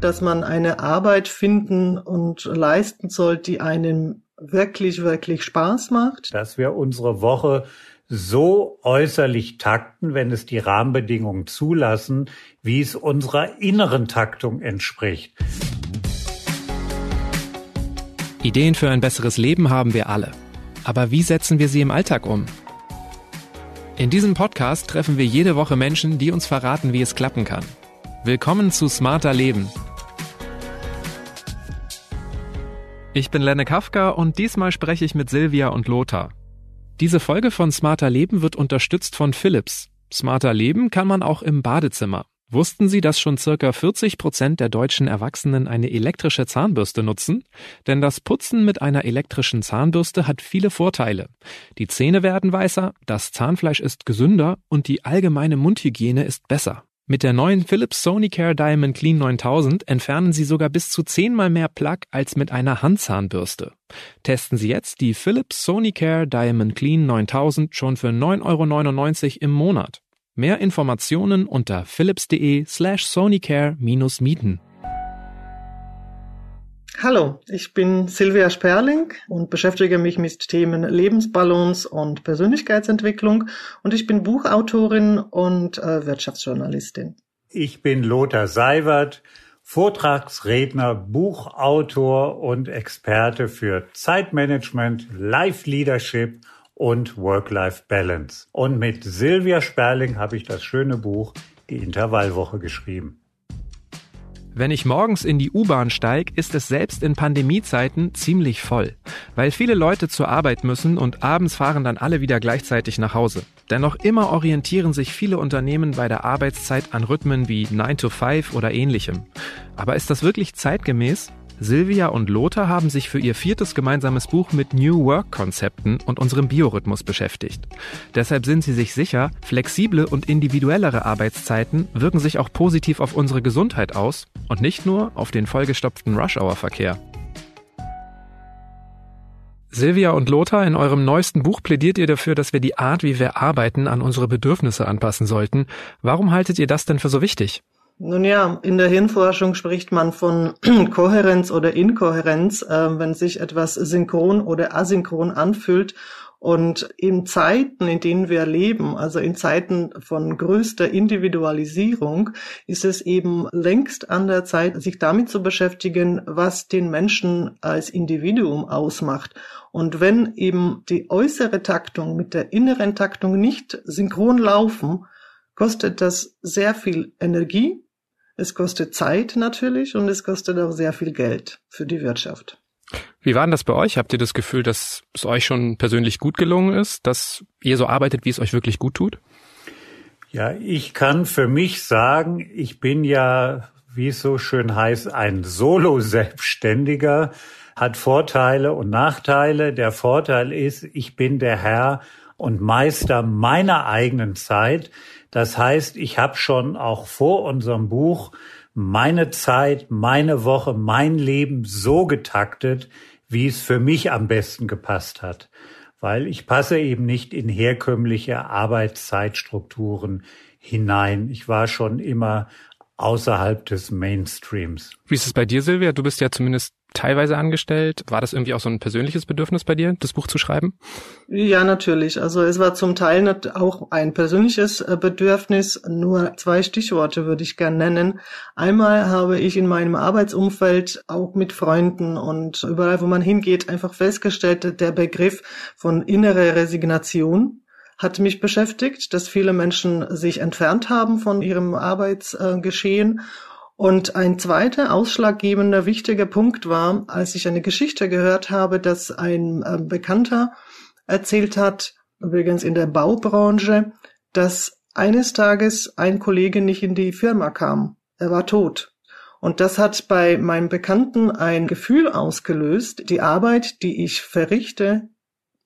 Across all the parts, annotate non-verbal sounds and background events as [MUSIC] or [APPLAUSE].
dass man eine Arbeit finden und leisten soll, die einem wirklich, wirklich Spaß macht. Dass wir unsere Woche so äußerlich takten, wenn es die Rahmenbedingungen zulassen, wie es unserer inneren Taktung entspricht. Ideen für ein besseres Leben haben wir alle. Aber wie setzen wir sie im Alltag um? In diesem Podcast treffen wir jede Woche Menschen, die uns verraten, wie es klappen kann. Willkommen zu Smarter Leben. Ich bin Lenne Kafka und diesmal spreche ich mit Silvia und Lothar. Diese Folge von Smarter Leben wird unterstützt von Philips. Smarter Leben kann man auch im Badezimmer. Wussten Sie, dass schon circa 40 Prozent der deutschen Erwachsenen eine elektrische Zahnbürste nutzen? Denn das Putzen mit einer elektrischen Zahnbürste hat viele Vorteile. Die Zähne werden weißer, das Zahnfleisch ist gesünder und die allgemeine Mundhygiene ist besser. Mit der neuen Philips Sonicare Diamond Clean 9000 entfernen Sie sogar bis zu zehnmal mehr Plaque als mit einer Handzahnbürste. Testen Sie jetzt die Philips Sonicare Diamond Clean 9000 schon für 9,99 Euro im Monat. Mehr Informationen unter philips.de slash sonicare-mieten. Hallo, ich bin Silvia Sperling und beschäftige mich mit Themen Lebensbalance und Persönlichkeitsentwicklung und ich bin Buchautorin und äh, Wirtschaftsjournalistin. Ich bin Lothar Seiwert, Vortragsredner, Buchautor und Experte für Zeitmanagement, Life Leadership und Work-Life-Balance. Und mit Silvia Sperling habe ich das schöne Buch Die Intervallwoche geschrieben. Wenn ich morgens in die U-Bahn steige, ist es selbst in Pandemiezeiten ziemlich voll, weil viele Leute zur Arbeit müssen und abends fahren dann alle wieder gleichzeitig nach Hause. Dennoch immer orientieren sich viele Unternehmen bei der Arbeitszeit an Rhythmen wie 9 to 5 oder ähnlichem. Aber ist das wirklich zeitgemäß? Silvia und Lothar haben sich für ihr viertes gemeinsames Buch mit New Work-Konzepten und unserem Biorhythmus beschäftigt. Deshalb sind sie sich sicher, flexible und individuellere Arbeitszeiten wirken sich auch positiv auf unsere Gesundheit aus und nicht nur auf den vollgestopften Rush-Hour-Verkehr. Silvia und Lothar, in eurem neuesten Buch plädiert ihr dafür, dass wir die Art, wie wir arbeiten, an unsere Bedürfnisse anpassen sollten. Warum haltet ihr das denn für so wichtig? Nun ja, in der Hirnforschung spricht man von [CLEARS THROAT] Kohärenz oder Inkohärenz, äh, wenn sich etwas synchron oder asynchron anfühlt. Und in Zeiten, in denen wir leben, also in Zeiten von größter Individualisierung, ist es eben längst an der Zeit, sich damit zu beschäftigen, was den Menschen als Individuum ausmacht. Und wenn eben die äußere Taktung mit der inneren Taktung nicht synchron laufen, kostet das sehr viel Energie, es kostet Zeit natürlich und es kostet auch sehr viel Geld für die Wirtschaft. Wie war denn das bei euch? Habt ihr das Gefühl, dass es euch schon persönlich gut gelungen ist, dass ihr so arbeitet, wie es euch wirklich gut tut? Ja, ich kann für mich sagen, ich bin ja, wie es so schön heißt, ein Solo-Selbstständiger, hat Vorteile und Nachteile. Der Vorteil ist, ich bin der Herr und Meister meiner eigenen Zeit. Das heißt, ich habe schon auch vor unserem Buch meine Zeit, meine Woche, mein Leben so getaktet, wie es für mich am besten gepasst hat. Weil ich passe eben nicht in herkömmliche Arbeitszeitstrukturen hinein. Ich war schon immer außerhalb des Mainstreams. Wie ist es bei dir, Silvia? Du bist ja zumindest teilweise angestellt. War das irgendwie auch so ein persönliches Bedürfnis bei dir, das Buch zu schreiben? Ja, natürlich. Also es war zum Teil auch ein persönliches äh, Bedürfnis. Nur zwei Stichworte würde ich gern nennen. Einmal habe ich in meinem Arbeitsumfeld auch mit Freunden und überall, wo man hingeht, einfach festgestellt, der Begriff von innere Resignation hat mich beschäftigt, dass viele Menschen sich entfernt haben von ihrem Arbeitsgeschehen und ein zweiter ausschlaggebender wichtiger Punkt war, als ich eine Geschichte gehört habe, dass ein äh, Bekannter erzählt hat, übrigens in der Baubranche, dass eines Tages ein Kollege nicht in die Firma kam. Er war tot. Und das hat bei meinem Bekannten ein Gefühl ausgelöst, die Arbeit, die ich verrichte,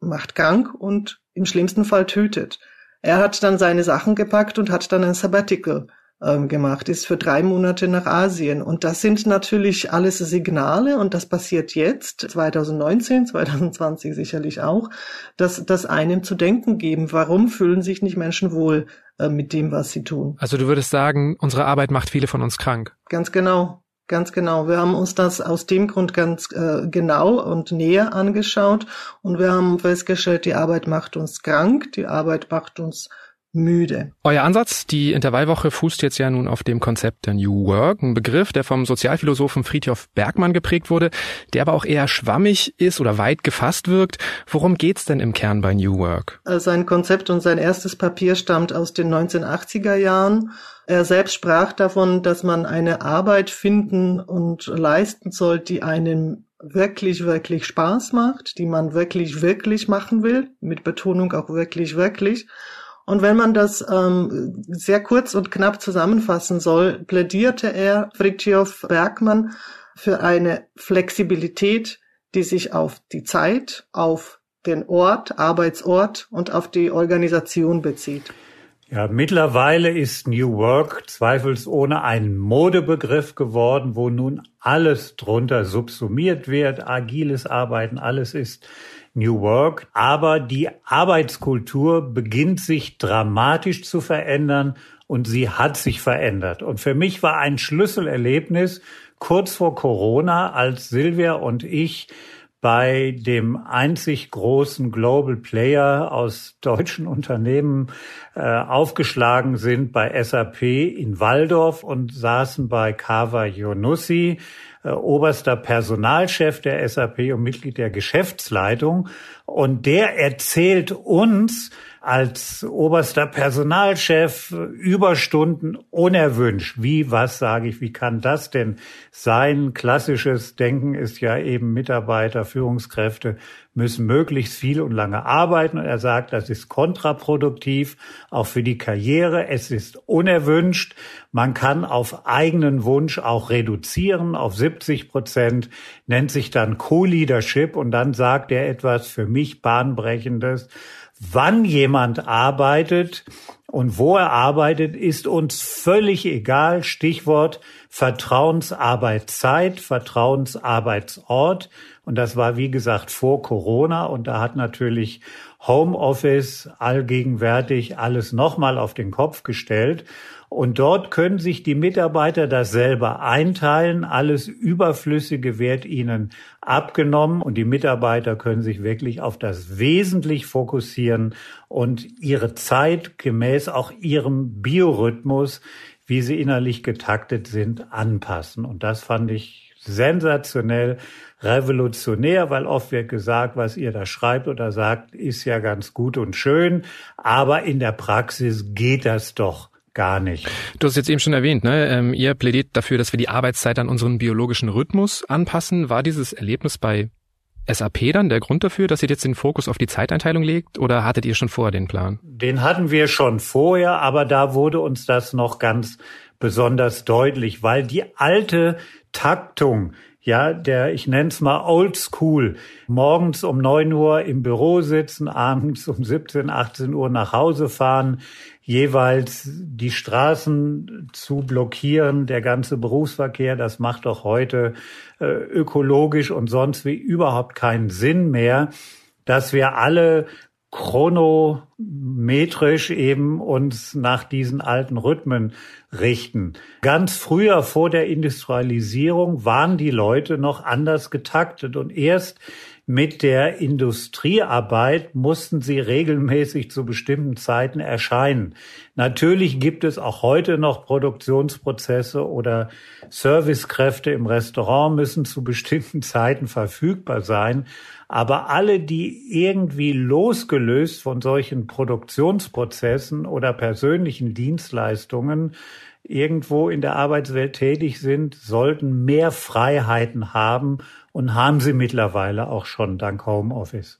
macht krank und im schlimmsten Fall tötet. Er hat dann seine Sachen gepackt und hat dann ein Sabbatical ähm, gemacht, ist für drei Monate nach Asien. Und das sind natürlich alles Signale und das passiert jetzt, 2019, 2020 sicherlich auch, dass das einem zu denken geben. Warum fühlen sich nicht Menschen wohl äh, mit dem, was sie tun? Also du würdest sagen, unsere Arbeit macht viele von uns krank. Ganz genau. ganz genau. Wir haben uns das aus dem Grund ganz äh, genau und näher angeschaut und wir haben festgestellt, die Arbeit macht uns krank, die Arbeit macht uns müde. Euer Ansatz, die Intervallwoche, fußt jetzt ja nun auf dem Konzept der New Work, ein Begriff, der vom Sozialphilosophen Friedhof Bergmann geprägt wurde, der aber auch eher schwammig ist oder weit gefasst wirkt. Worum geht's denn im Kern bei New Work? Sein Konzept und sein erstes Papier stammt aus den 1980er Jahren. Er selbst sprach davon, dass man eine Arbeit finden und leisten soll, die einem wirklich, wirklich Spaß macht, die man wirklich, wirklich machen will, mit Betonung auch wirklich, wirklich und wenn man das ähm, sehr kurz und knapp zusammenfassen soll, plädierte er, Fritjof Bergmann, für eine Flexibilität, die sich auf die Zeit, auf den Ort, Arbeitsort und auf die Organisation bezieht. Ja, mittlerweile ist New Work zweifelsohne ein Modebegriff geworden, wo nun alles drunter subsumiert wird. Agiles Arbeiten, alles ist New Work. Aber die Arbeitskultur beginnt sich dramatisch zu verändern und sie hat sich verändert. Und für mich war ein Schlüsselerlebnis kurz vor Corona, als Silvia und ich bei dem einzig großen Global Player aus deutschen Unternehmen äh, aufgeschlagen sind bei SAP in Waldorf und saßen bei Kava Yonussi, äh, oberster Personalchef der SAP und Mitglied der Geschäftsleitung. Und der erzählt uns, als oberster Personalchef Überstunden unerwünscht. Wie, was sage ich, wie kann das denn sein? Klassisches Denken ist ja eben Mitarbeiter, Führungskräfte müssen möglichst viel und lange arbeiten. Und er sagt, das ist kontraproduktiv, auch für die Karriere. Es ist unerwünscht. Man kann auf eigenen Wunsch auch reduzieren auf 70 Prozent, nennt sich dann Co-Leadership. Und dann sagt er etwas für mich bahnbrechendes wann jemand arbeitet und wo er arbeitet, ist uns völlig egal. Stichwort Vertrauensarbeitszeit, Vertrauensarbeitsort. Und das war, wie gesagt, vor Corona. Und da hat natürlich Homeoffice allgegenwärtig alles nochmal auf den Kopf gestellt. Und dort können sich die Mitarbeiter das selber einteilen. Alles Überflüssige wird ihnen abgenommen und die Mitarbeiter können sich wirklich auf das Wesentlich fokussieren und ihre Zeit gemäß auch ihrem Biorhythmus, wie sie innerlich getaktet sind, anpassen. Und das fand ich sensationell revolutionär, weil oft wird gesagt, was ihr da schreibt oder sagt, ist ja ganz gut und schön, aber in der Praxis geht das doch gar nicht. Du hast jetzt eben schon erwähnt, ne? Ähm, ihr plädiert dafür, dass wir die Arbeitszeit an unseren biologischen Rhythmus anpassen. War dieses Erlebnis bei SAP dann der Grund dafür, dass ihr jetzt den Fokus auf die Zeiteinteilung legt oder hattet ihr schon vorher den Plan? Den hatten wir schon vorher, aber da wurde uns das noch ganz besonders deutlich, weil die alte Taktung, ja, der, ich nenne es mal Old School, morgens um neun Uhr im Büro sitzen, abends um 17, 18 Uhr nach Hause fahren, jeweils die Straßen zu blockieren, der ganze Berufsverkehr, das macht doch heute äh, ökologisch und sonst wie überhaupt keinen Sinn mehr, dass wir alle chronometrisch eben uns nach diesen alten Rhythmen richten. Ganz früher vor der Industrialisierung waren die Leute noch anders getaktet und erst mit der Industriearbeit mussten sie regelmäßig zu bestimmten Zeiten erscheinen. Natürlich gibt es auch heute noch Produktionsprozesse oder Servicekräfte im Restaurant müssen zu bestimmten [LAUGHS] Zeiten verfügbar sein. Aber alle, die irgendwie losgelöst von solchen Produktionsprozessen oder persönlichen Dienstleistungen irgendwo in der Arbeitswelt tätig sind, sollten mehr Freiheiten haben und haben sie mittlerweile auch schon dank Homeoffice.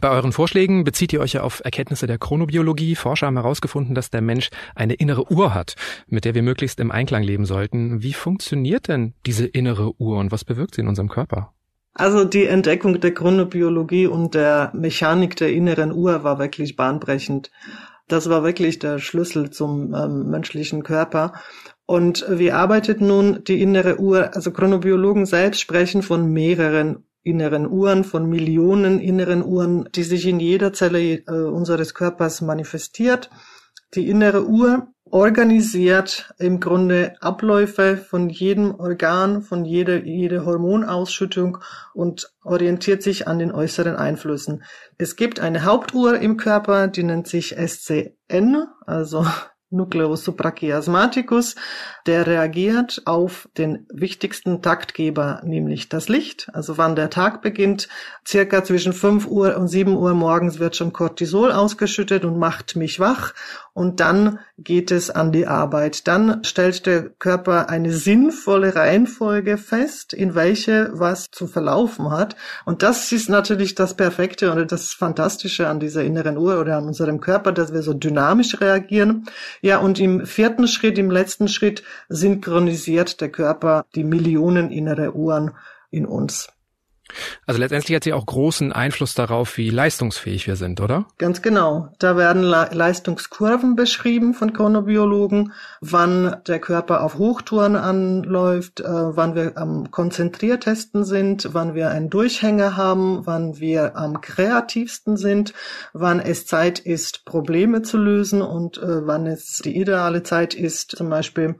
Bei euren Vorschlägen bezieht ihr euch ja auf Erkenntnisse der Chronobiologie. Forscher haben herausgefunden, dass der Mensch eine innere Uhr hat, mit der wir möglichst im Einklang leben sollten. Wie funktioniert denn diese innere Uhr und was bewirkt sie in unserem Körper? Also die Entdeckung der Chronobiologie und der Mechanik der inneren Uhr war wirklich bahnbrechend. Das war wirklich der Schlüssel zum ähm, menschlichen Körper. Und wie arbeitet nun die innere Uhr? Also Chronobiologen selbst sprechen von mehreren inneren Uhren, von Millionen inneren Uhren, die sich in jeder Zelle äh, unseres Körpers manifestiert. Die innere Uhr organisiert im Grunde Abläufe von jedem Organ, von jeder, jeder Hormonausschüttung und orientiert sich an den äußeren Einflüssen. Es gibt eine Hauptuhr im Körper, die nennt sich SCN, also Nucleus suprachiasmaticus, der reagiert auf den wichtigsten Taktgeber, nämlich das Licht. Also wann der Tag beginnt, circa zwischen 5 Uhr und 7 Uhr morgens wird schon Cortisol ausgeschüttet und macht mich wach. Und dann geht es an die Arbeit. Dann stellt der Körper eine sinnvolle Reihenfolge fest, in welche was zu verlaufen hat. Und das ist natürlich das Perfekte oder das Fantastische an dieser inneren Uhr oder an unserem Körper, dass wir so dynamisch reagieren. Ja, und im vierten Schritt, im letzten Schritt synchronisiert der Körper die Millionen innere Uhren in uns. Also letztendlich hat sie auch großen Einfluss darauf, wie leistungsfähig wir sind, oder? Ganz genau. Da werden Le Leistungskurven beschrieben von Chronobiologen, wann der Körper auf Hochtouren anläuft, äh, wann wir am konzentriertesten sind, wann wir einen Durchhänger haben, wann wir am kreativsten sind, wann es Zeit ist, Probleme zu lösen und äh, wann es die ideale Zeit ist, zum Beispiel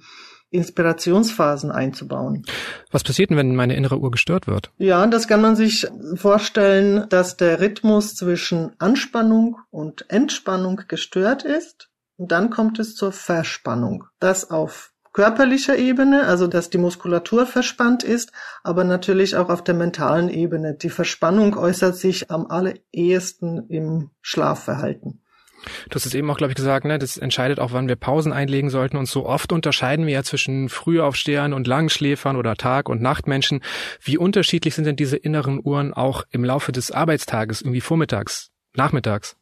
Inspirationsphasen einzubauen. Was passiert denn, wenn meine innere Uhr gestört wird? Ja, das kann man sich vorstellen, dass der Rhythmus zwischen Anspannung und Entspannung gestört ist. Und dann kommt es zur Verspannung. Das auf körperlicher Ebene, also dass die Muskulatur verspannt ist, aber natürlich auch auf der mentalen Ebene. Die Verspannung äußert sich am allerersten im Schlafverhalten. Du hast es eben auch, glaube ich, gesagt, ne, das entscheidet auch, wann wir Pausen einlegen sollten. Und so oft unterscheiden wir ja zwischen Frühaufstehern und Langschläfern oder Tag- und Nachtmenschen. Wie unterschiedlich sind denn diese inneren Uhren auch im Laufe des Arbeitstages, irgendwie vormittags, nachmittags?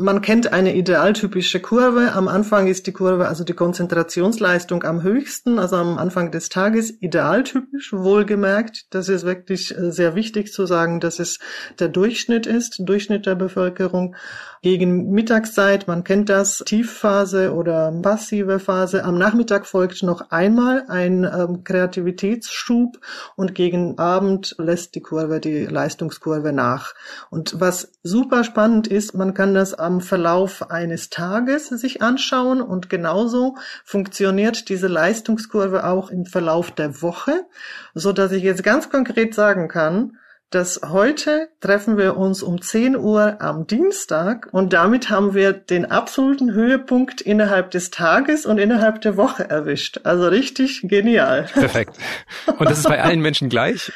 Man kennt eine idealtypische Kurve. Am Anfang ist die Kurve, also die Konzentrationsleistung am höchsten, also am Anfang des Tages idealtypisch, wohlgemerkt. Das ist wirklich äh, sehr wichtig zu sagen, dass es der Durchschnitt ist, Durchschnitt der Bevölkerung gegen Mittagszeit, man kennt das, Tiefphase oder passive Phase. Am Nachmittag folgt noch einmal ein ähm, Kreativitätsschub und gegen Abend lässt die Kurve, die Leistungskurve nach. Und was super spannend ist, man kann das am Verlauf eines Tages sich anschauen und genauso funktioniert diese Leistungskurve auch im Verlauf der Woche, so dass ich jetzt ganz konkret sagen kann, dass heute treffen wir uns um 10 Uhr am Dienstag und damit haben wir den absoluten Höhepunkt innerhalb des Tages und innerhalb der Woche erwischt. Also richtig genial. Perfekt. Und das ist bei allen Menschen gleich?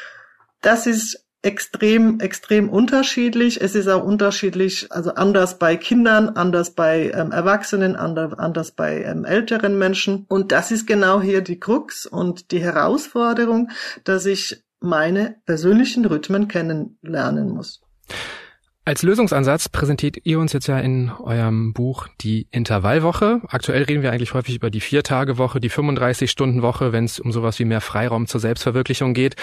Das ist extrem, extrem unterschiedlich. Es ist auch unterschiedlich, also anders bei Kindern, anders bei ähm, Erwachsenen, anders, bei ähm, älteren Menschen. Und das ist genau hier die Krux und die Herausforderung, dass ich meine persönlichen Rhythmen kennenlernen muss. Als Lösungsansatz präsentiert ihr uns jetzt ja in eurem Buch die Intervallwoche. Aktuell reden wir eigentlich häufig über die Viertagewoche, die 35-Stunden-Woche, wenn es um sowas wie mehr Freiraum zur Selbstverwirklichung geht.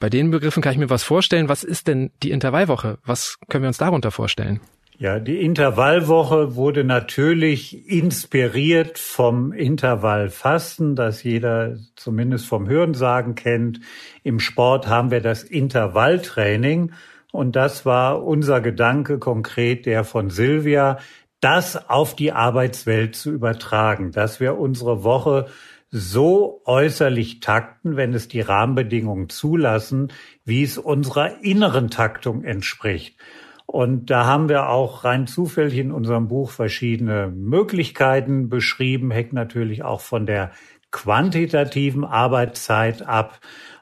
Bei den Begriffen kann ich mir was vorstellen. Was ist denn die Intervallwoche? Was können wir uns darunter vorstellen? Ja, die Intervallwoche wurde natürlich inspiriert vom Intervallfasten, das jeder zumindest vom Hörensagen kennt. Im Sport haben wir das Intervalltraining und das war unser Gedanke konkret, der von Silvia, das auf die Arbeitswelt zu übertragen, dass wir unsere Woche so äußerlich takten, wenn es die Rahmenbedingungen zulassen, wie es unserer inneren Taktung entspricht. Und da haben wir auch rein zufällig in unserem Buch verschiedene Möglichkeiten beschrieben, hängt natürlich auch von der quantitativen Arbeitszeit ab.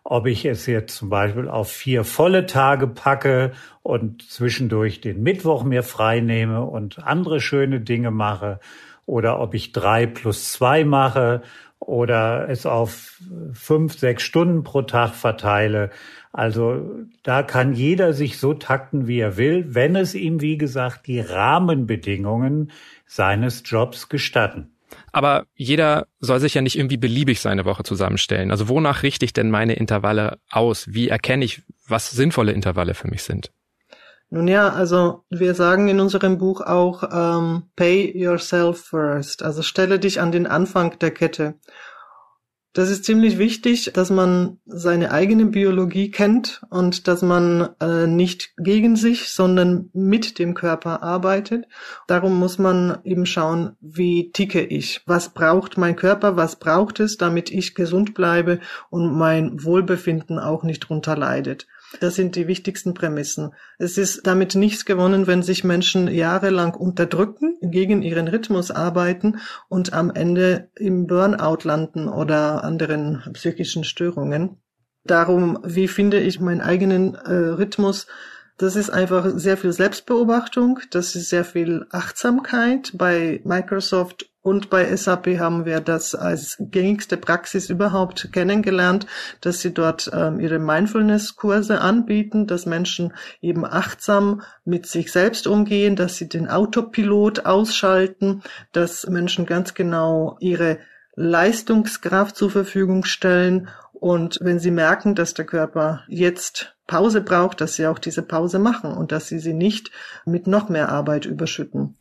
Ob ich es jetzt zum Beispiel auf vier volle Tage packe und zwischendurch den Mittwoch mir frei nehme und andere schöne Dinge mache oder ob ich drei plus zwei mache oder es auf fünf, sechs Stunden pro Tag verteile. Also da kann jeder sich so takten, wie er will, wenn es ihm, wie gesagt, die Rahmenbedingungen seines Jobs gestatten. Aber jeder soll sich ja nicht irgendwie beliebig seine Woche zusammenstellen. Also wonach richte ich denn meine Intervalle aus? Wie erkenne ich, was sinnvolle Intervalle für mich sind? Nun ja, also wir sagen in unserem Buch auch, ähm, pay yourself first. Also stelle dich an den Anfang der Kette. Das ist ziemlich wichtig, dass man seine eigene Biologie kennt und dass man äh, nicht gegen sich, sondern mit dem Körper arbeitet. Darum muss man eben schauen, wie ticke ich? Was braucht mein Körper? Was braucht es, damit ich gesund bleibe und mein Wohlbefinden auch nicht drunter leidet? Das sind die wichtigsten Prämissen. Es ist damit nichts gewonnen, wenn sich Menschen jahrelang unterdrücken, gegen ihren Rhythmus arbeiten und am Ende im Burnout landen oder anderen psychischen Störungen. Darum, wie finde ich meinen eigenen äh, Rhythmus? Das ist einfach sehr viel Selbstbeobachtung, das ist sehr viel Achtsamkeit. Bei Microsoft und bei SAP haben wir das als gängigste Praxis überhaupt kennengelernt, dass sie dort ähm, ihre Mindfulness-Kurse anbieten, dass Menschen eben achtsam mit sich selbst umgehen, dass sie den Autopilot ausschalten, dass Menschen ganz genau ihre Leistungskraft zur Verfügung stellen und wenn sie merken, dass der Körper jetzt Pause braucht, dass sie auch diese Pause machen und dass sie sie nicht mit noch mehr Arbeit überschütten.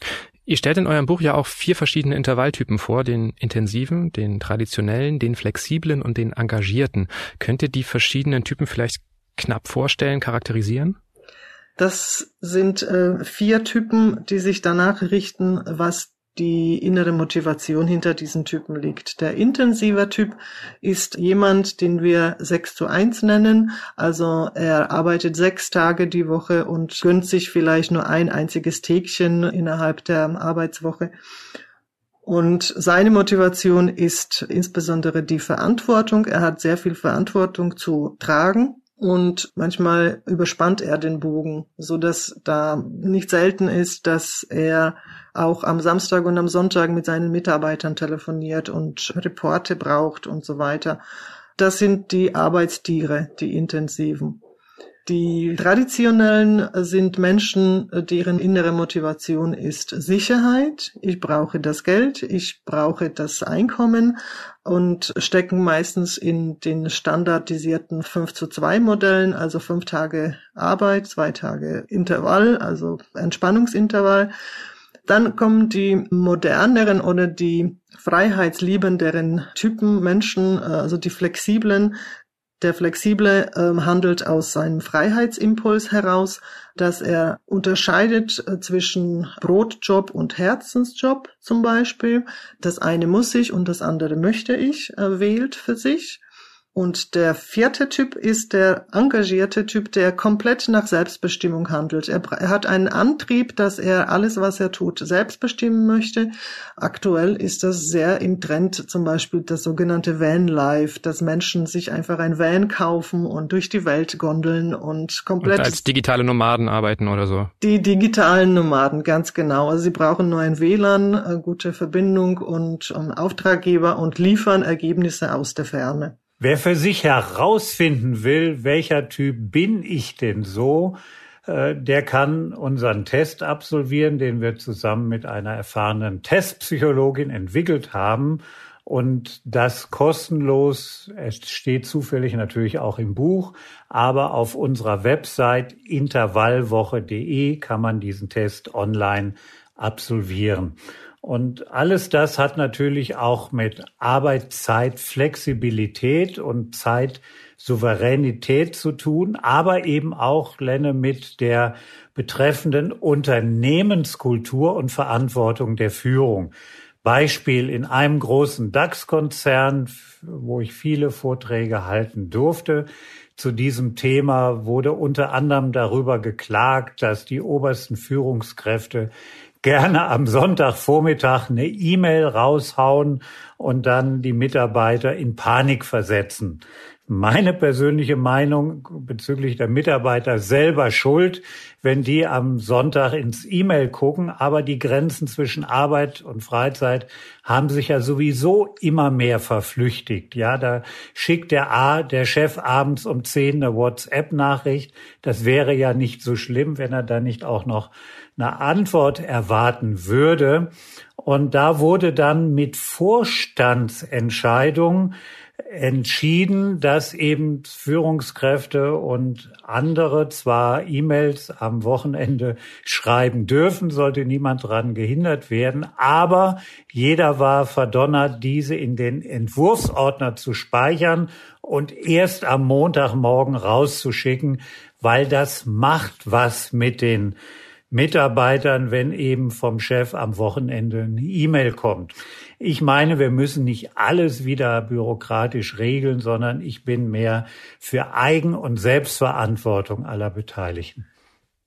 Ihr stellt in eurem Buch ja auch vier verschiedene Intervalltypen vor, den intensiven, den traditionellen, den flexiblen und den engagierten. Könnt ihr die verschiedenen Typen vielleicht knapp vorstellen, charakterisieren? Das sind äh, vier Typen, die sich danach richten, was die innere Motivation hinter diesen Typen liegt. Der intensiver Typ ist jemand, den wir 6 zu 1 nennen. Also er arbeitet sechs Tage die Woche und gönnt sich vielleicht nur ein einziges Tägchen innerhalb der Arbeitswoche. Und seine Motivation ist insbesondere die Verantwortung. Er hat sehr viel Verantwortung zu tragen und manchmal überspannt er den Bogen, so dass da nicht selten ist, dass er auch am Samstag und am Sonntag mit seinen Mitarbeitern telefoniert und Reporte braucht und so weiter. Das sind die Arbeitstiere, die intensiven. Die traditionellen sind Menschen, deren innere Motivation ist Sicherheit. Ich brauche das Geld, ich brauche das Einkommen und stecken meistens in den standardisierten 5 zu 2 Modellen, also fünf Tage Arbeit, zwei Tage Intervall, also Entspannungsintervall. Dann kommen die moderneren oder die freiheitsliebenderen Typen Menschen, äh, also die flexiblen, der Flexible äh, handelt aus seinem Freiheitsimpuls heraus, dass er unterscheidet äh, zwischen Brotjob und Herzensjob zum Beispiel. Das eine muss ich und das andere möchte ich äh, wählt für sich. Und der vierte Typ ist der engagierte Typ, der komplett nach Selbstbestimmung handelt. Er, er, hat einen Antrieb, dass er alles, was er tut, selbst bestimmen möchte. Aktuell ist das sehr im Trend, zum Beispiel das sogenannte Van Life, dass Menschen sich einfach ein Van kaufen und durch die Welt gondeln und komplett. Und als digitale Nomaden arbeiten oder so. Die digitalen Nomaden, ganz genau. Also sie brauchen nur ein WLAN, gute Verbindung und um, Auftraggeber und liefern Ergebnisse aus der Ferne. Wer für sich herausfinden will, welcher Typ bin ich denn so, äh, der kann unseren Test absolvieren, den wir zusammen mit einer erfahrenen Testpsychologin entwickelt haben. Und das kostenlos. Es steht zufällig natürlich auch im Buch, aber auf unserer Website intervallwoche.de kann man diesen Test online absolvieren. Und alles das hat natürlich auch mit Arbeitszeit, Flexibilität und Zeitsouveränität zu tun, aber eben auch, Lenne, mit der betreffenden Unternehmenskultur und Verantwortung der Führung. Beispiel in einem großen DAX-Konzern, wo ich viele Vorträge halten durfte. Zu diesem Thema wurde unter anderem darüber geklagt, dass die obersten Führungskräfte gerne am Sonntagvormittag eine E-Mail raushauen und dann die Mitarbeiter in Panik versetzen. Meine persönliche Meinung bezüglich der Mitarbeiter selber schuld, wenn die am Sonntag ins E-Mail gucken, aber die Grenzen zwischen Arbeit und Freizeit haben sich ja sowieso immer mehr verflüchtigt. Ja, da schickt der A, der Chef abends um zehn eine WhatsApp-Nachricht. Das wäre ja nicht so schlimm, wenn er da nicht auch noch eine Antwort erwarten würde. Und da wurde dann mit Vorstandsentscheidung entschieden, dass eben Führungskräfte und andere zwar E-Mails am Wochenende schreiben dürfen, sollte niemand daran gehindert werden, aber jeder war verdonnert, diese in den Entwurfsordner zu speichern und erst am Montagmorgen rauszuschicken, weil das macht was mit den Mitarbeitern, wenn eben vom Chef am Wochenende eine E-Mail kommt. Ich meine, wir müssen nicht alles wieder bürokratisch regeln, sondern ich bin mehr für Eigen- und Selbstverantwortung aller Beteiligten.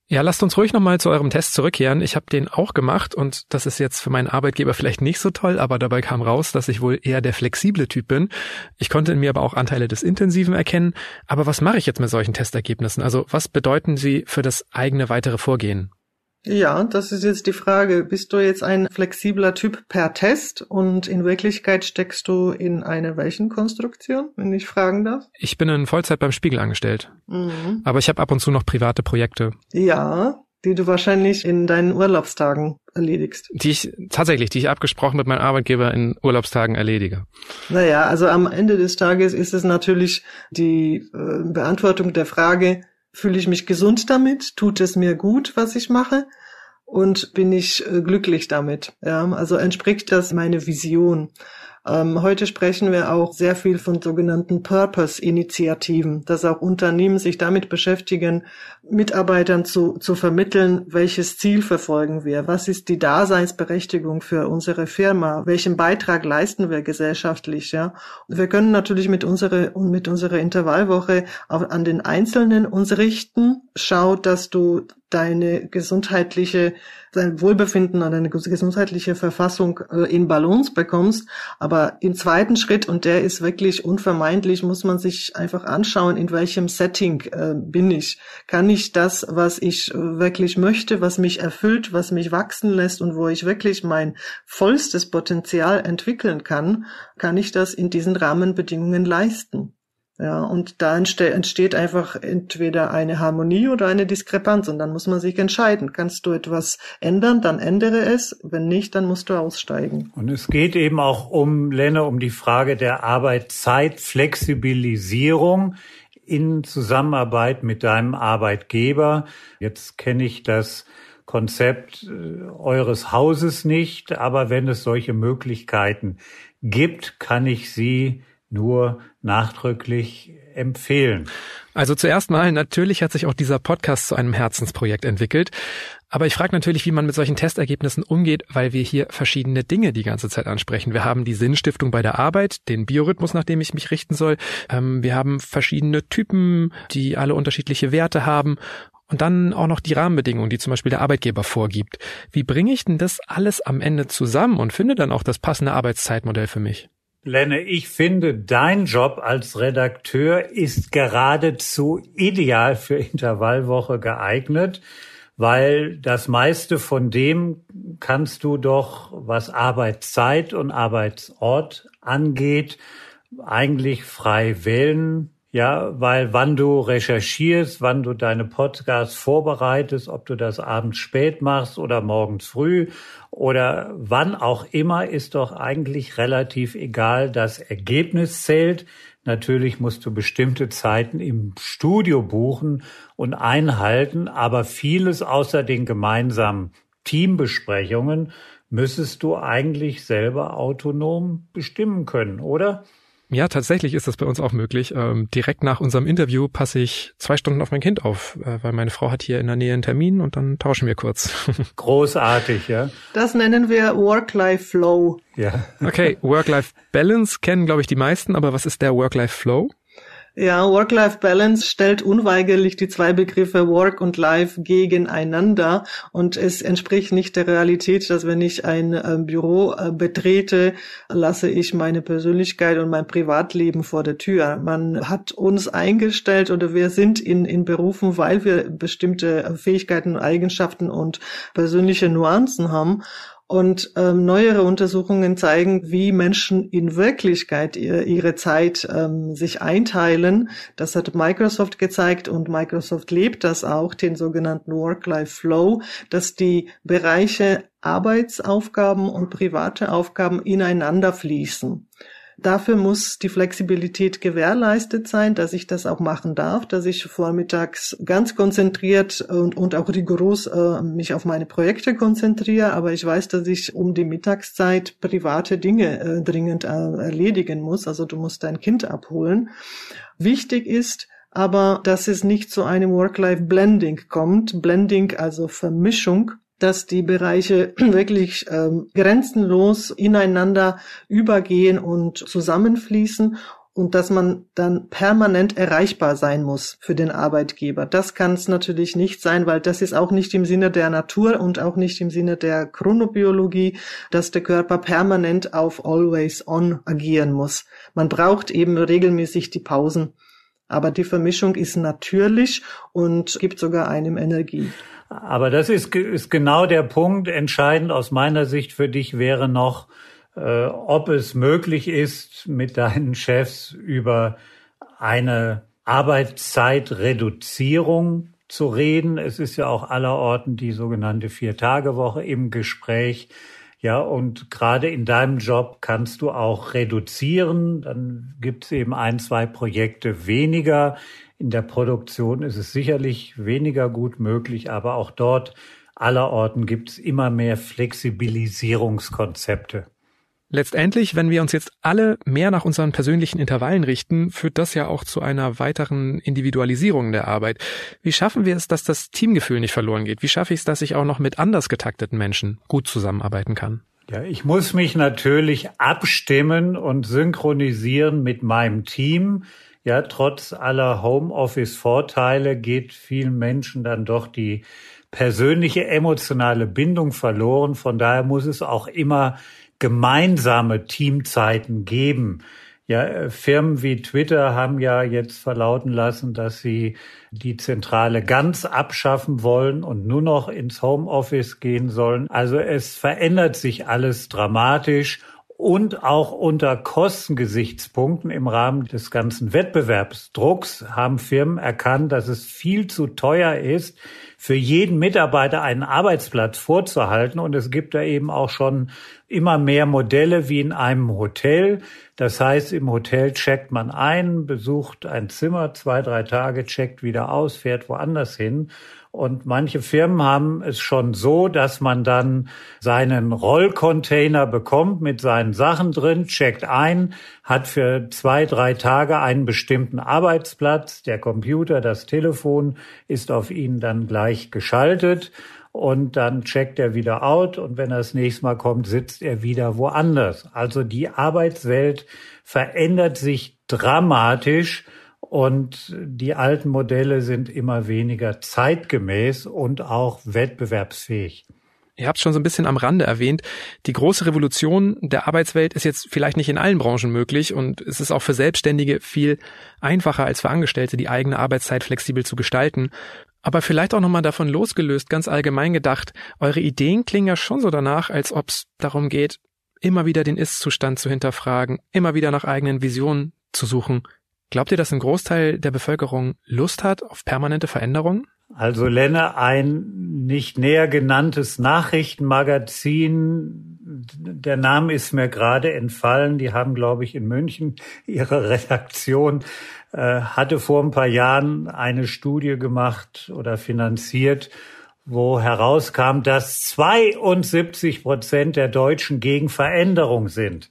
Ja, lasst uns ruhig nochmal zu eurem Test zurückkehren. Ich habe den auch gemacht und das ist jetzt für meinen Arbeitgeber vielleicht nicht so toll, aber dabei kam raus, dass ich wohl eher der flexible Typ bin. Ich konnte in mir aber auch Anteile des Intensiven erkennen. Aber was mache ich jetzt mit solchen Testergebnissen? Also was bedeuten sie für das eigene weitere Vorgehen? Ja, das ist jetzt die Frage. Bist du jetzt ein flexibler Typ per Test und in Wirklichkeit steckst du in einer welchen Konstruktion, wenn ich fragen darf? Ich bin in Vollzeit beim Spiegel angestellt. Mhm. Aber ich habe ab und zu noch private Projekte. Ja, die du wahrscheinlich in deinen Urlaubstagen erledigst. Die ich tatsächlich, die ich abgesprochen mit meinem Arbeitgeber in Urlaubstagen erledige. Naja, also am Ende des Tages ist es natürlich die äh, Beantwortung der Frage, Fühle ich mich gesund damit? Tut es mir gut, was ich mache? Und bin ich äh, glücklich damit? Ja, also entspricht das meine Vision? Ähm, heute sprechen wir auch sehr viel von sogenannten Purpose-Initiativen, dass auch Unternehmen sich damit beschäftigen, Mitarbeitern zu, zu vermitteln, welches Ziel verfolgen wir, was ist die Daseinsberechtigung für unsere Firma, welchen Beitrag leisten wir gesellschaftlich, ja. Und wir können natürlich mit unserer, mit unserer Intervallwoche auch an den Einzelnen uns richten. Schau, dass du deine gesundheitliche, dein Wohlbefinden und deine gesundheitliche Verfassung äh, in Balance bekommst. Aber im zweiten Schritt, und der ist wirklich unvermeidlich, muss man sich einfach anschauen, in welchem Setting äh, bin ich. Kann ich das, was ich wirklich möchte, was mich erfüllt, was mich wachsen lässt und wo ich wirklich mein vollstes Potenzial entwickeln kann, kann ich das in diesen Rahmenbedingungen leisten? Ja, und da entsteht einfach entweder eine Harmonie oder eine Diskrepanz und dann muss man sich entscheiden. Kannst du etwas ändern, dann ändere es. Wenn nicht, dann musst du aussteigen. Und es geht eben auch um, Lenne, um die Frage der Arbeitszeitflexibilisierung in Zusammenarbeit mit deinem Arbeitgeber. Jetzt kenne ich das Konzept äh, eures Hauses nicht, aber wenn es solche Möglichkeiten gibt, kann ich sie nur nachdrücklich empfehlen. Also zuerst mal, natürlich hat sich auch dieser Podcast zu einem Herzensprojekt entwickelt. Aber ich frage natürlich, wie man mit solchen Testergebnissen umgeht, weil wir hier verschiedene Dinge die ganze Zeit ansprechen. Wir haben die Sinnstiftung bei der Arbeit, den Biorhythmus, nach dem ich mich richten soll. Ähm, wir haben verschiedene Typen, die alle unterschiedliche Werte haben. Und dann auch noch die Rahmenbedingungen, die zum Beispiel der Arbeitgeber vorgibt. Wie bringe ich denn das alles am Ende zusammen und finde dann auch das passende Arbeitszeitmodell für mich? Lenne, ich finde, dein Job als Redakteur ist geradezu ideal für Intervallwoche geeignet, weil das meiste von dem kannst du doch, was Arbeitszeit und Arbeitsort angeht, eigentlich frei wählen. Ja, weil wann du recherchierst, wann du deine Podcasts vorbereitest, ob du das abends spät machst oder morgens früh oder wann auch immer, ist doch eigentlich relativ egal. Das Ergebnis zählt. Natürlich musst du bestimmte Zeiten im Studio buchen und einhalten, aber vieles außer den gemeinsamen Teambesprechungen müsstest du eigentlich selber autonom bestimmen können, oder? Ja, tatsächlich ist das bei uns auch möglich. Ähm, direkt nach unserem Interview passe ich zwei Stunden auf mein Kind auf, äh, weil meine Frau hat hier in der Nähe einen Termin und dann tauschen wir kurz. [LAUGHS] Großartig, ja. Das nennen wir Work-Life-Flow. Ja. Okay, Work-Life-Balance kennen, glaube ich, die meisten, aber was ist der Work-Life-Flow? Ja, Work-Life-Balance stellt unweigerlich die zwei Begriffe Work und Life gegeneinander und es entspricht nicht der Realität, dass wenn ich ein äh, Büro äh, betrete, lasse ich meine Persönlichkeit und mein Privatleben vor der Tür. Man hat uns eingestellt oder wir sind in, in Berufen, weil wir bestimmte Fähigkeiten, Eigenschaften und persönliche Nuancen haben. Und ähm, neuere Untersuchungen zeigen, wie Menschen in Wirklichkeit ihr, ihre Zeit ähm, sich einteilen. Das hat Microsoft gezeigt und Microsoft lebt das auch, den sogenannten Work-Life-Flow, dass die Bereiche Arbeitsaufgaben und private Aufgaben ineinander fließen. Dafür muss die Flexibilität gewährleistet sein, dass ich das auch machen darf, dass ich vormittags ganz konzentriert und, und auch rigoros äh, mich auf meine Projekte konzentriere, aber ich weiß, dass ich um die Mittagszeit private Dinge äh, dringend äh, erledigen muss. Also du musst dein Kind abholen. Wichtig ist, aber dass es nicht zu einem Work-Life-Blending kommt. Blending, also Vermischung dass die Bereiche [CLEARS THROAT] wirklich ähm, grenzenlos ineinander übergehen und zusammenfließen und dass man dann permanent erreichbar sein muss für den Arbeitgeber. Das kann es natürlich nicht sein, weil das ist auch nicht im Sinne der Natur und auch nicht im Sinne der Chronobiologie, dass der Körper permanent auf Always On agieren muss. Man braucht eben regelmäßig die Pausen. Aber die Vermischung ist natürlich und gibt sogar einem Energie. Aber das ist, ist genau der Punkt. Entscheidend aus meiner Sicht für dich wäre noch, äh, ob es möglich ist, mit deinen Chefs über eine Arbeitszeitreduzierung zu reden. Es ist ja auch allerorten die sogenannte Vier-Tage-Woche im Gespräch. Ja, und gerade in deinem Job kannst du auch reduzieren. Dann gibt es eben ein, zwei Projekte weniger. In der Produktion ist es sicherlich weniger gut möglich, aber auch dort allerorten gibt es immer mehr Flexibilisierungskonzepte. Letztendlich, wenn wir uns jetzt alle mehr nach unseren persönlichen Intervallen richten, führt das ja auch zu einer weiteren Individualisierung der Arbeit. Wie schaffen wir es, dass das Teamgefühl nicht verloren geht? Wie schaffe ich es, dass ich auch noch mit anders getakteten Menschen gut zusammenarbeiten kann? Ja, ich muss mich natürlich abstimmen und synchronisieren mit meinem Team. Ja, trotz aller Homeoffice-Vorteile geht vielen Menschen dann doch die persönliche emotionale Bindung verloren. Von daher muss es auch immer gemeinsame Teamzeiten geben. Ja, Firmen wie Twitter haben ja jetzt verlauten lassen, dass sie die Zentrale ganz abschaffen wollen und nur noch ins Homeoffice gehen sollen. Also es verändert sich alles dramatisch und auch unter Kostengesichtspunkten im Rahmen des ganzen Wettbewerbsdrucks haben Firmen erkannt, dass es viel zu teuer ist, für jeden Mitarbeiter einen Arbeitsplatz vorzuhalten. Und es gibt da eben auch schon immer mehr Modelle wie in einem Hotel. Das heißt, im Hotel checkt man ein, besucht ein Zimmer zwei, drei Tage, checkt wieder aus, fährt woanders hin. Und manche Firmen haben es schon so, dass man dann seinen Rollcontainer bekommt mit seinen Sachen drin, checkt ein, hat für zwei, drei Tage einen bestimmten Arbeitsplatz. Der Computer, das Telefon ist auf ihn dann gleich geschaltet und dann checkt er wieder out und wenn er das nächste Mal kommt, sitzt er wieder woanders. Also die Arbeitswelt verändert sich dramatisch und die alten Modelle sind immer weniger zeitgemäß und auch wettbewerbsfähig. Ihr habt schon so ein bisschen am Rande erwähnt, die große Revolution der Arbeitswelt ist jetzt vielleicht nicht in allen Branchen möglich und es ist auch für Selbstständige viel einfacher als für Angestellte, die eigene Arbeitszeit flexibel zu gestalten. Aber vielleicht auch nochmal davon losgelöst, ganz allgemein gedacht, eure Ideen klingen ja schon so danach, als ob es darum geht, immer wieder den Ist-Zustand zu hinterfragen, immer wieder nach eigenen Visionen zu suchen. Glaubt ihr, dass ein Großteil der Bevölkerung Lust hat auf permanente Veränderungen? Also Lenne, ein nicht näher genanntes Nachrichtenmagazin, der Name ist mir gerade entfallen, die haben, glaube ich, in München [LAUGHS] ihre Redaktion, äh, hatte vor ein paar Jahren eine Studie gemacht oder finanziert, wo herauskam, dass 72 Prozent der Deutschen gegen Veränderung sind.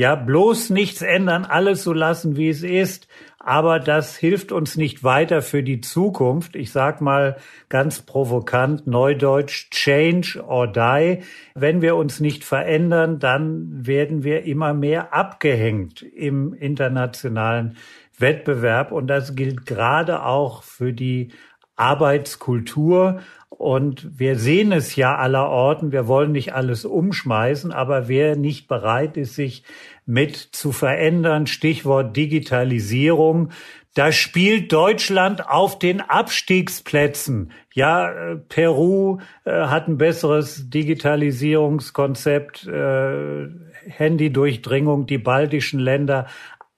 Ja, bloß nichts ändern, alles so lassen, wie es ist. Aber das hilft uns nicht weiter für die Zukunft. Ich sag mal ganz provokant, neudeutsch, change or die. Wenn wir uns nicht verändern, dann werden wir immer mehr abgehängt im internationalen Wettbewerb. Und das gilt gerade auch für die Arbeitskultur. Und wir sehen es ja aller Orten. Wir wollen nicht alles umschmeißen, aber wer nicht bereit ist, sich mit zu verändern, Stichwort Digitalisierung, da spielt Deutschland auf den Abstiegsplätzen. Ja, äh, Peru äh, hat ein besseres Digitalisierungskonzept, äh, Handydurchdringung, die baltischen Länder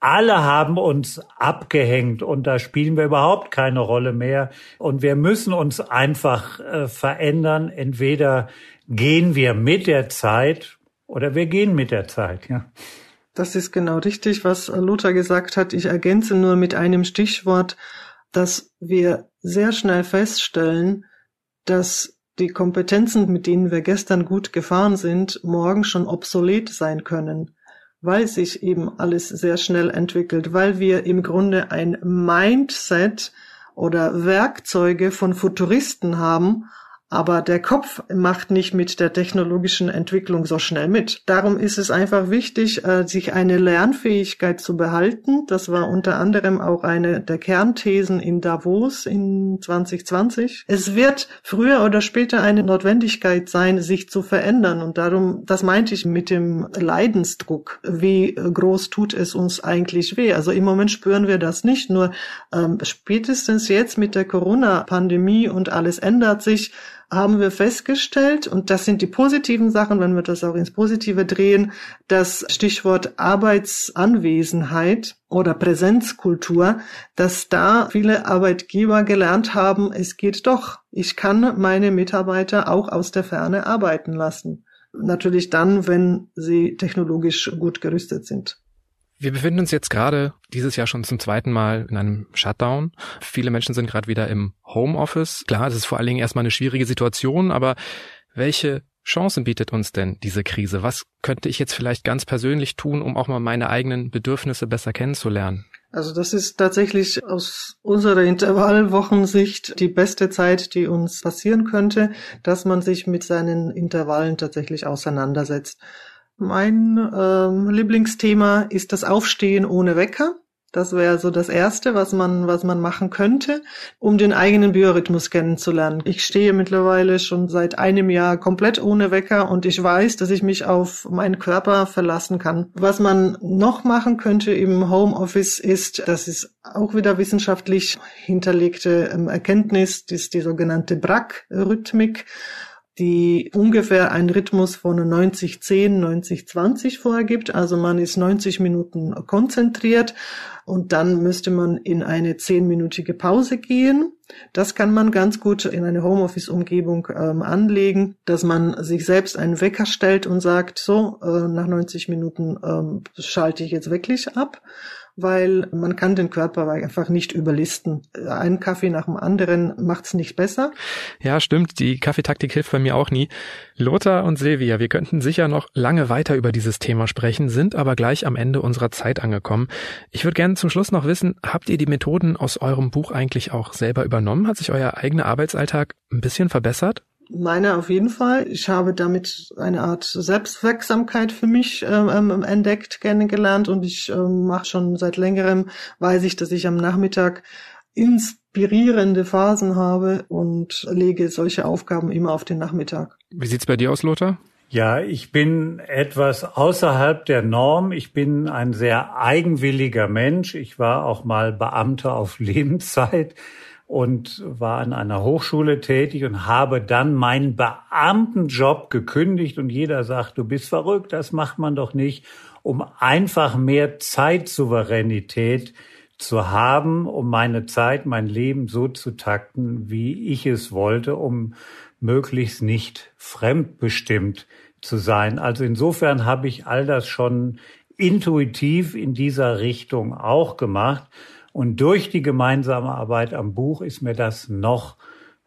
alle haben uns abgehängt und da spielen wir überhaupt keine Rolle mehr. Und wir müssen uns einfach äh, verändern. Entweder gehen wir mit der Zeit oder wir gehen mit der Zeit, ja. Das ist genau richtig, was Lothar gesagt hat. Ich ergänze nur mit einem Stichwort, dass wir sehr schnell feststellen, dass die Kompetenzen, mit denen wir gestern gut gefahren sind, morgen schon obsolet sein können, weil sich eben alles sehr schnell entwickelt, weil wir im Grunde ein Mindset oder Werkzeuge von Futuristen haben, aber der Kopf macht nicht mit der technologischen Entwicklung so schnell mit. Darum ist es einfach wichtig, äh, sich eine Lernfähigkeit zu behalten. Das war unter anderem auch eine der Kernthesen in Davos in 2020. Es wird früher oder später eine Notwendigkeit sein, sich zu verändern. Und darum, das meinte ich mit dem Leidensdruck. Wie groß tut es uns eigentlich weh? Also im Moment spüren wir das nicht. Nur ähm, spätestens jetzt mit der Corona-Pandemie und alles ändert sich, haben wir festgestellt, und das sind die positiven Sachen, wenn wir das auch ins Positive drehen, das Stichwort Arbeitsanwesenheit oder Präsenzkultur, dass da viele Arbeitgeber gelernt haben, es geht doch. Ich kann meine Mitarbeiter auch aus der Ferne arbeiten lassen. Natürlich dann, wenn sie technologisch gut gerüstet sind. Wir befinden uns jetzt gerade dieses Jahr schon zum zweiten Mal in einem Shutdown. Viele Menschen sind gerade wieder im Homeoffice. Klar, es ist vor allen Dingen erstmal eine schwierige Situation, aber welche Chancen bietet uns denn diese Krise? Was könnte ich jetzt vielleicht ganz persönlich tun, um auch mal meine eigenen Bedürfnisse besser kennenzulernen? Also das ist tatsächlich aus unserer Intervallwochensicht die beste Zeit, die uns passieren könnte, dass man sich mit seinen Intervallen tatsächlich auseinandersetzt. Mein ähm, Lieblingsthema ist das Aufstehen ohne Wecker. Das wäre so das Erste, was man, was man machen könnte, um den eigenen Biorhythmus kennenzulernen. Ich stehe mittlerweile schon seit einem Jahr komplett ohne Wecker und ich weiß, dass ich mich auf meinen Körper verlassen kann. Was man noch machen könnte im Homeoffice ist, das ist auch wieder wissenschaftlich hinterlegte ähm, Erkenntnis, ist die sogenannte BRAC-Rhythmik die ungefähr einen Rhythmus von 90-10, 90-20 vorgibt. Also man ist 90 Minuten konzentriert und dann müsste man in eine zehnminütige Pause gehen. Das kann man ganz gut in eine Homeoffice-Umgebung ähm, anlegen, dass man sich selbst einen Wecker stellt und sagt, so, äh, nach 90 Minuten ähm, schalte ich jetzt wirklich ab weil man kann den Körper einfach nicht überlisten. Ein Kaffee nach dem anderen macht's nicht besser. Ja, stimmt. Die Kaffeetaktik hilft bei mir auch nie. Lothar und Silvia, wir könnten sicher noch lange weiter über dieses Thema sprechen, sind aber gleich am Ende unserer Zeit angekommen. Ich würde gerne zum Schluss noch wissen, habt ihr die Methoden aus eurem Buch eigentlich auch selber übernommen? Hat sich euer eigener Arbeitsalltag ein bisschen verbessert? Meine auf jeden Fall. Ich habe damit eine Art Selbstwirksamkeit für mich ähm, ähm entdeckt, kennengelernt und ich ähm, mache schon seit längerem, weiß ich, dass ich am Nachmittag inspirierende Phasen habe und lege solche Aufgaben immer auf den Nachmittag. Wie sieht's bei dir aus, Lothar? Ja, ich bin etwas außerhalb der Norm. Ich bin ein sehr eigenwilliger Mensch. Ich war auch mal Beamter auf [LAUGHS] Lebenszeit und war an einer Hochschule tätig und habe dann meinen Beamtenjob gekündigt und jeder sagt, du bist verrückt, das macht man doch nicht, um einfach mehr Zeitsouveränität zu haben, um meine Zeit, mein Leben so zu takten, wie ich es wollte, um möglichst nicht fremdbestimmt zu sein. Also insofern habe ich all das schon intuitiv in dieser Richtung auch gemacht. Und durch die gemeinsame Arbeit am Buch ist mir das noch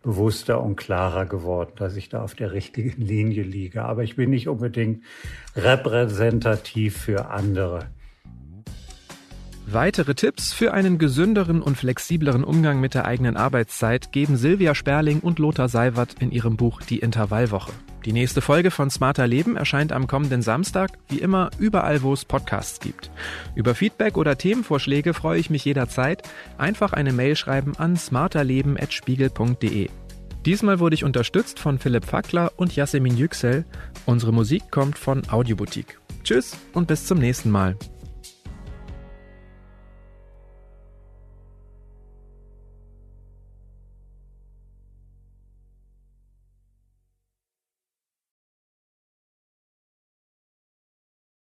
bewusster und klarer geworden, dass ich da auf der richtigen Linie liege. Aber ich bin nicht unbedingt repräsentativ für andere. Weitere Tipps für einen gesünderen und flexibleren Umgang mit der eigenen Arbeitszeit geben Silvia Sperling und Lothar Seiwert in ihrem Buch Die Intervallwoche. Die nächste Folge von Smarter Leben erscheint am kommenden Samstag, wie immer überall, wo es Podcasts gibt. Über Feedback oder Themenvorschläge freue ich mich jederzeit. Einfach eine Mail schreiben an smarterleben.spiegel.de. Diesmal wurde ich unterstützt von Philipp Fackler und Yasemin Yüksel. Unsere Musik kommt von Audioboutique. Tschüss und bis zum nächsten Mal.